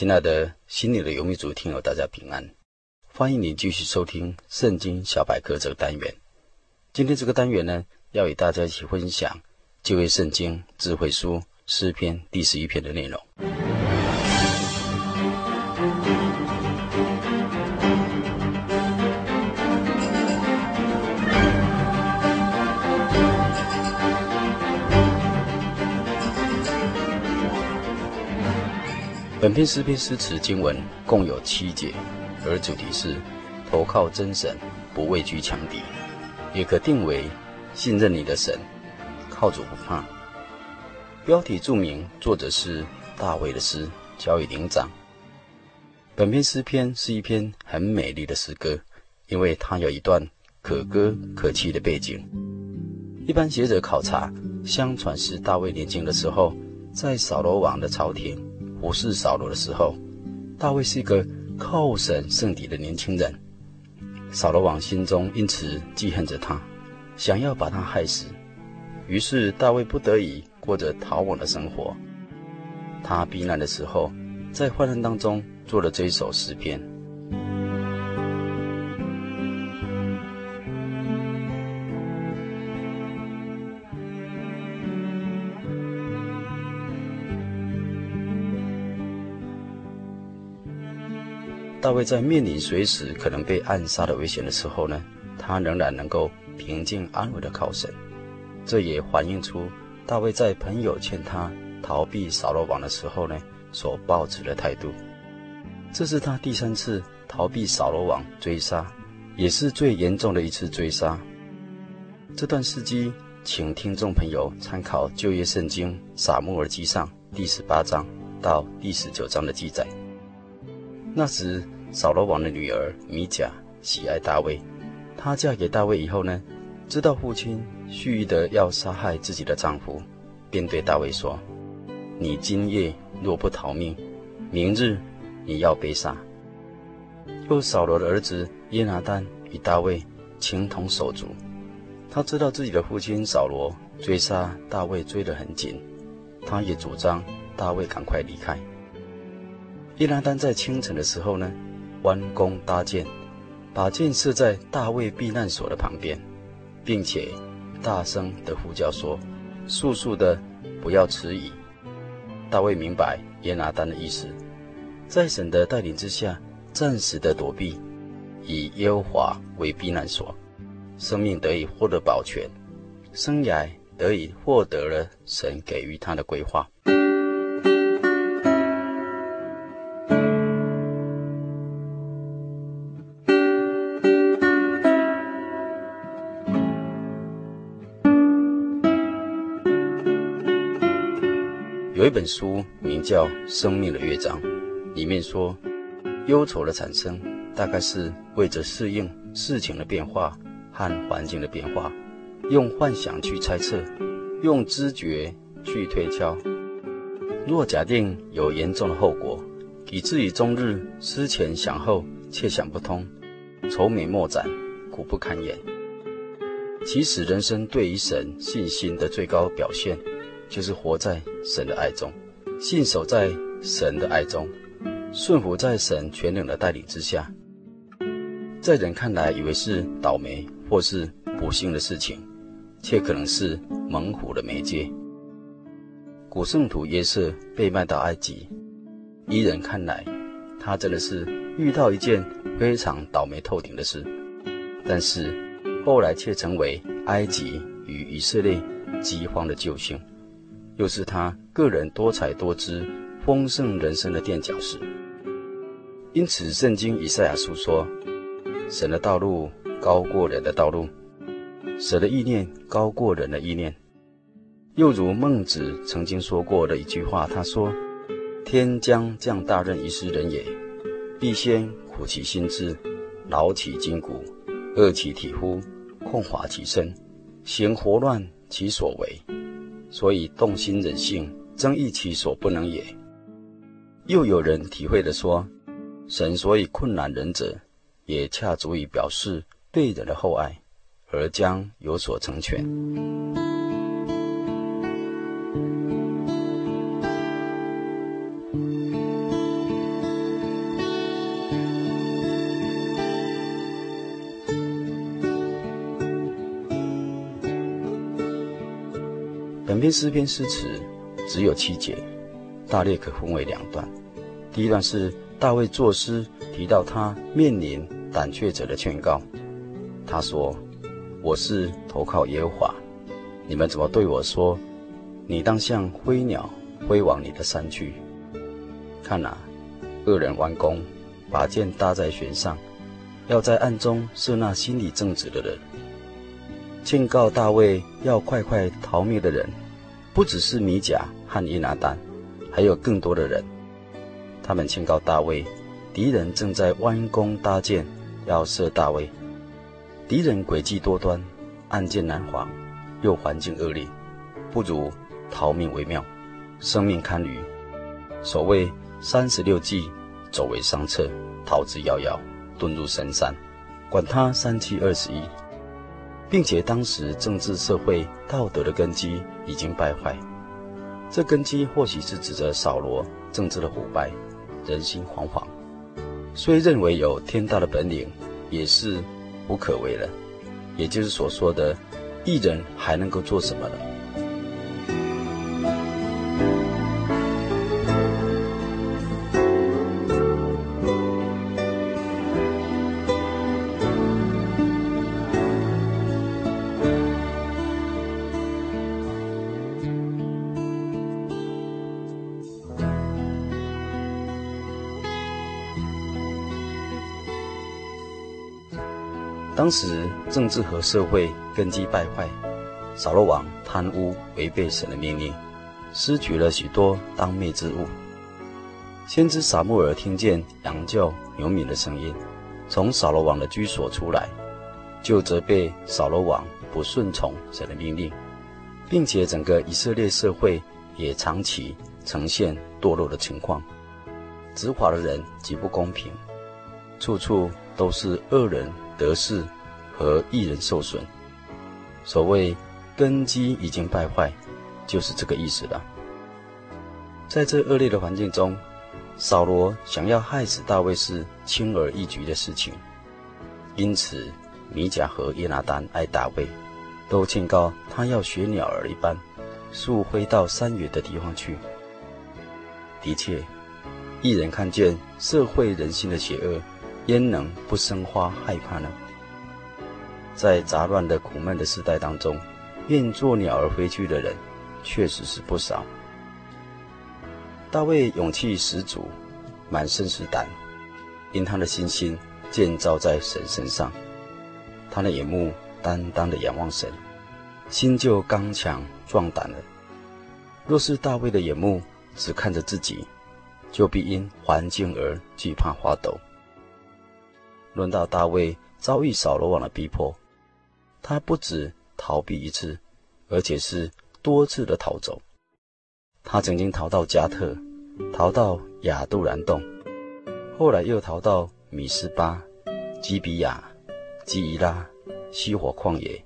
亲爱的心里的游牧族听友，大家平安！欢迎您继续收听《圣经小百科》这个单元。今天这个单元呢，要与大家一起分享旧约圣经智慧书诗篇第十一篇的内容。本篇诗篇诗词经文共有七节，而主题是投靠真神，不畏惧强敌，也可定为信任你的神，靠主不怕。标题注明作者是大卫的诗，交与灵长。本篇诗篇是一篇很美丽的诗歌，因为它有一段可歌可泣的背景。一般学者考察，相传是大卫年轻的时候，在扫罗王的朝廷。不是扫罗的时候，大卫是一个靠神圣底的年轻人。扫罗王心中因此记恨着他，想要把他害死。于是大卫不得已过着逃亡的生活。他避难的时候，在患难当中做了这一首诗篇。大卫在面临随时可能被暗杀的危险的时候呢，他仍然能够平静安稳的靠神。这也反映出大卫在朋友劝他逃避扫罗王的时候呢，所抱持的态度。这是他第三次逃避扫罗王追杀，也是最严重的一次追杀。这段事迹，请听众朋友参考旧约圣经撒母耳记上第十八章到第十九章的记载。那时，扫罗王的女儿米甲喜爱大卫。她嫁给大卫以后呢，知道父亲蓄意的要杀害自己的丈夫，便对大卫说：“你今夜若不逃命，明日你要被杀。”又扫罗的儿子耶拿丹与大卫情同手足，他知道自己的父亲扫罗追杀大卫追得很紧，他也主张大卫赶快离开。耶拿丹在清晨的时候呢，弯弓搭箭，把箭射在大卫避难所的旁边，并且大声地呼叫说：“速速的，不要迟疑。”大卫明白耶拿丹的意思，在神的带领之下，暂时的躲避，以耶和华为避难所，生命得以获得保全，生涯得以获得了神给予他的规划。本书名叫《生命的乐章》，里面说，忧愁的产生大概是为着适应事情的变化和环境的变化，用幻想去猜测，用知觉去推敲。若假定有严重的后果，以至于终日思前想后，却想不通，愁眉莫展，苦不堪言。其实，人生对于神信心的最高表现。就是活在神的爱中，信守在神的爱中，顺服在神全能的带领之下。在人看来，以为是倒霉或是不幸的事情，却可能是猛虎的媒介。古圣徒约瑟被卖到埃及，依人看来，他真的是遇到一件非常倒霉透顶的事，但是后来却成为埃及与以色列饥荒的救星。又是他个人多彩多姿、丰盛人生的垫脚石。因此，圣经以赛亚书说：“神的道路高过人的道路，神的意念高过人的意念。又如孟子曾经说过的一句话，他说：“天将降大任于斯人也，必先苦其心志，劳其筋骨，饿其体肤，空乏其身，行活乱其所为，所以动心忍性，增益其所不能也。”又有人体会的说：“神所以困难人者。”也恰足以表示对人的厚爱，而将有所成全。本篇诗篇诗词只有七节，大略可分为两段。第一段是大卫作诗，提到他面临。胆怯者的劝告，他说：“我是投靠耶和华，你们怎么对我说？你当像飞鸟飞往你的山去。看哪，恶人弯弓，把箭搭在弦上，要在暗中射那心里正直的人。”劝告大卫要快快逃命的人，不只是米甲和伊拿丹，还有更多的人。他们劝告大卫，敌人正在弯弓搭箭。要射大卫，敌人诡计多端，暗箭难防，又环境恶劣，不如逃命为妙，生命堪虑。所谓三十六计，走为上策，逃之夭夭，遁入深山。管他三七二十一，并且当时政治社会道德的根基已经败坏，这根基或许是指着扫罗政治的腐败，人心惶惶。虽认为有天大的本领，也是无可为了，也就是所说的，艺人还能够做什么呢？当时政治和社会根基败坏，扫罗王贪污，违背神的命令，失去了许多当灭之物。先知撒母耳听见羊叫牛鸣的声音，从扫罗王的居所出来，就责备扫罗王不顺从神的命令，并且整个以色列社会也长期呈现堕落的情况，执法的人极不公平，处处都是恶人。得势和一人受损，所谓根基已经败坏，就是这个意思了。在这恶劣的环境中，扫罗想要害死大卫是轻而易举的事情，因此米甲和耶拿丹爱大卫，都劝告他要学鸟儿一般，速飞到山远的地方去。的确，一人看见社会人心的邪恶。焉能不生花害怕呢？在杂乱的苦闷的时代当中，愿做鸟儿飞去的人，确实是不少。大卫勇气十足，满身是胆，因他的信心建造在神身上，他的眼目单单的仰望神，心就刚强壮胆了。若是大卫的眼目只看着自己，就必因环境而惧怕发抖。轮到大卫遭遇扫罗王的逼迫，他不止逃避一次，而且是多次的逃走。他曾经逃到加特，逃到亚杜兰洞，后来又逃到米斯巴、基比亚、基伊拉、西火旷野、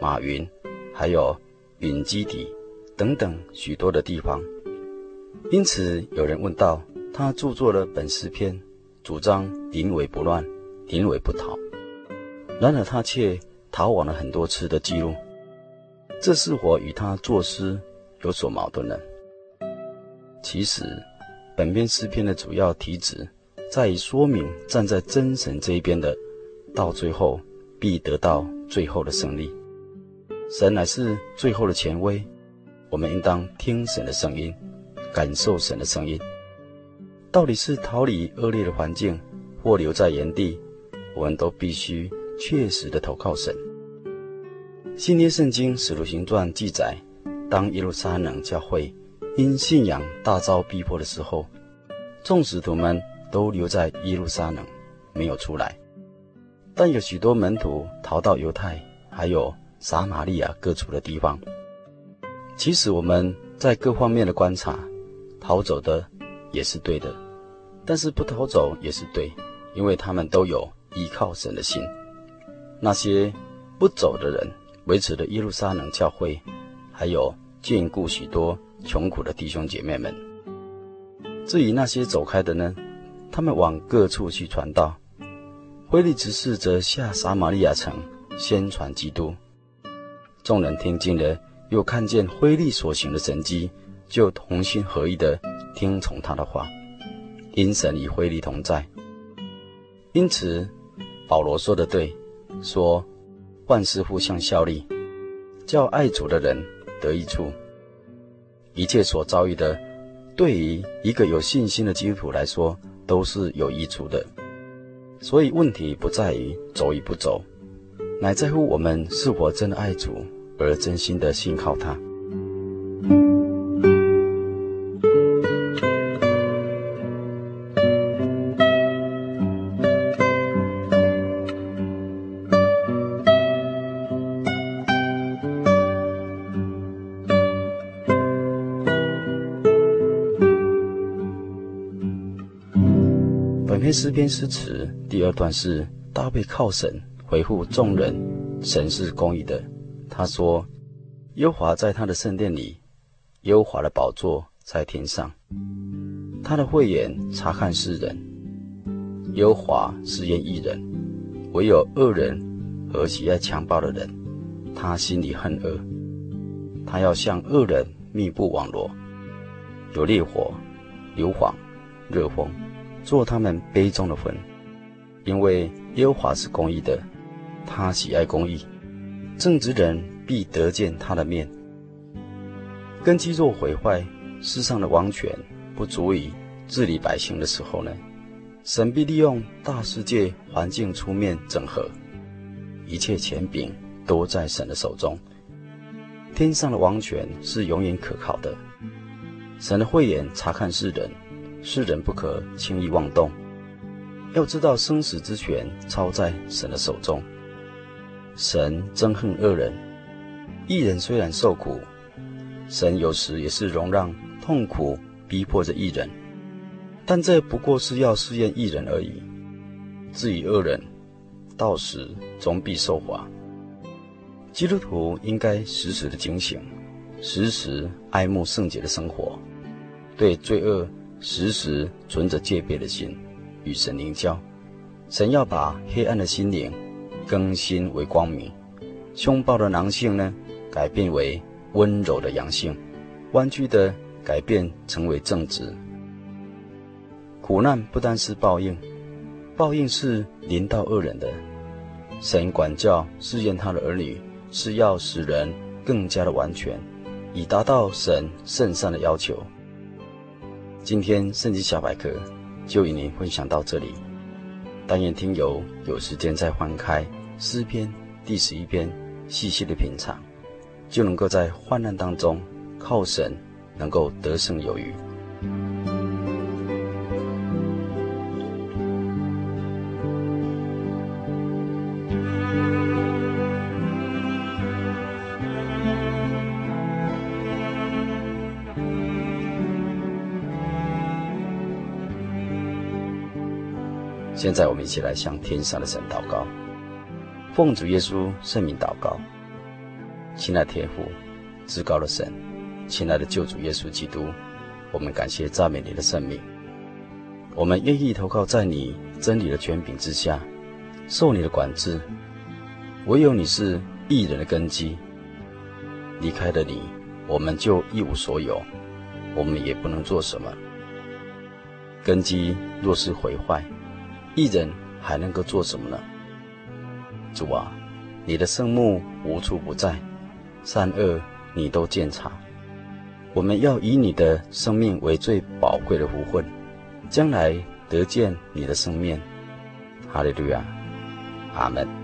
马云，还有隐基底等等许多的地方。因此，有人问道：他著作了本诗篇，主张临危不乱。临危不逃，然而他却逃亡了很多次的记录，这是否与他作诗有所矛盾呢？其实，本篇诗篇的主要题旨在于说明，站在真神这一边的，到最后必得到最后的胜利。神乃是最后的权威，我们应当听神的声音，感受神的声音。到底是逃离恶劣的环境，或留在原地？我们都必须确实的投靠神。新约圣经使徒行传记载，当耶路撒冷教会因信仰大遭逼迫的时候，众使徒们都留在耶路撒冷，没有出来。但有许多门徒逃到犹太，还有撒玛利亚各处的地方。其实我们在各方面的观察，逃走的也是对的，但是不逃走也是对，因为他们都有依靠神的心。那些不走的人，维持了耶路撒冷教会，还有眷顾许多穷苦的弟兄姐妹们。至于那些走开的呢，他们往各处去传道。腓力执事则下撒玛利亚城宣传基督。众人听见了，又看见腓力所行的神迹，就同心合意地听从他的话。因神与腓力同在，因此保罗说的对，说万事互相效力，叫爱主的人得益处。一切所遭遇的。对于一个有信心的基督徒来说，都是有益处的。所以问题不在于走与不走，乃在乎我们是否真的爱主，而真心的信靠他。诗篇诗词第二段是大卫靠神回复众人，神是公义的。他说：“耶和华在他的圣殿里，耶和华的宝座在天上。他的慧眼察看世人，耶和华试验一人，唯有恶人和喜爱强暴的人，他心里恨恶。他要向恶人密布网罗，有烈火、硫磺、热风。”做他们杯中的魂，因为耶和华是公义的，他喜爱公义，正直人必得见他的面。根基若毁坏，世上的王权不足以治理百姓的时候呢，神必利用大世界环境出面整合，一切权柄都在神的手中。天上的王权是永远可靠的，神的慧眼察看世人。世人不可轻易妄动，要知道生死之权操在神的手中。神憎恨恶人，一人虽然受苦，神有时也是容让痛苦逼迫着一人，但这不过是要试验一人而已。至于恶人，到时终必受罚。基督徒应该时时的警醒，时时爱慕圣洁的生活，对罪恶。时时存着戒备的心，与神灵交。神要把黑暗的心灵更新为光明，凶暴的狼性呢，改变为温柔的阳性，弯曲的改变成为正直。苦难不单是报应，报应是临到恶人的。神管教试验他的儿女，是要使人更加的完全，以达到神圣善的要求。今天圣经小百科就与您分享到这里，但愿听友有时间再翻开诗篇第十一篇，细细的品尝，就能够在患难当中靠神，能够得胜有余。现在我们一起来向天上的神祷告，奉主耶稣圣名祷告，亲爱的天父，至高的神，亲爱的救主耶稣基督，我们感谢赞美你的圣名，我们愿意投靠在你真理的权柄之下，受你的管制，唯有你是义人的根基，离开了你，我们就一无所有，我们也不能做什么，根基若是毁坏。一人还能够做什么呢？主啊，你的圣目无处不在，善恶你都见察。我们要以你的生命为最宝贵的福分，将来得见你的圣面。哈利路亚！阿门。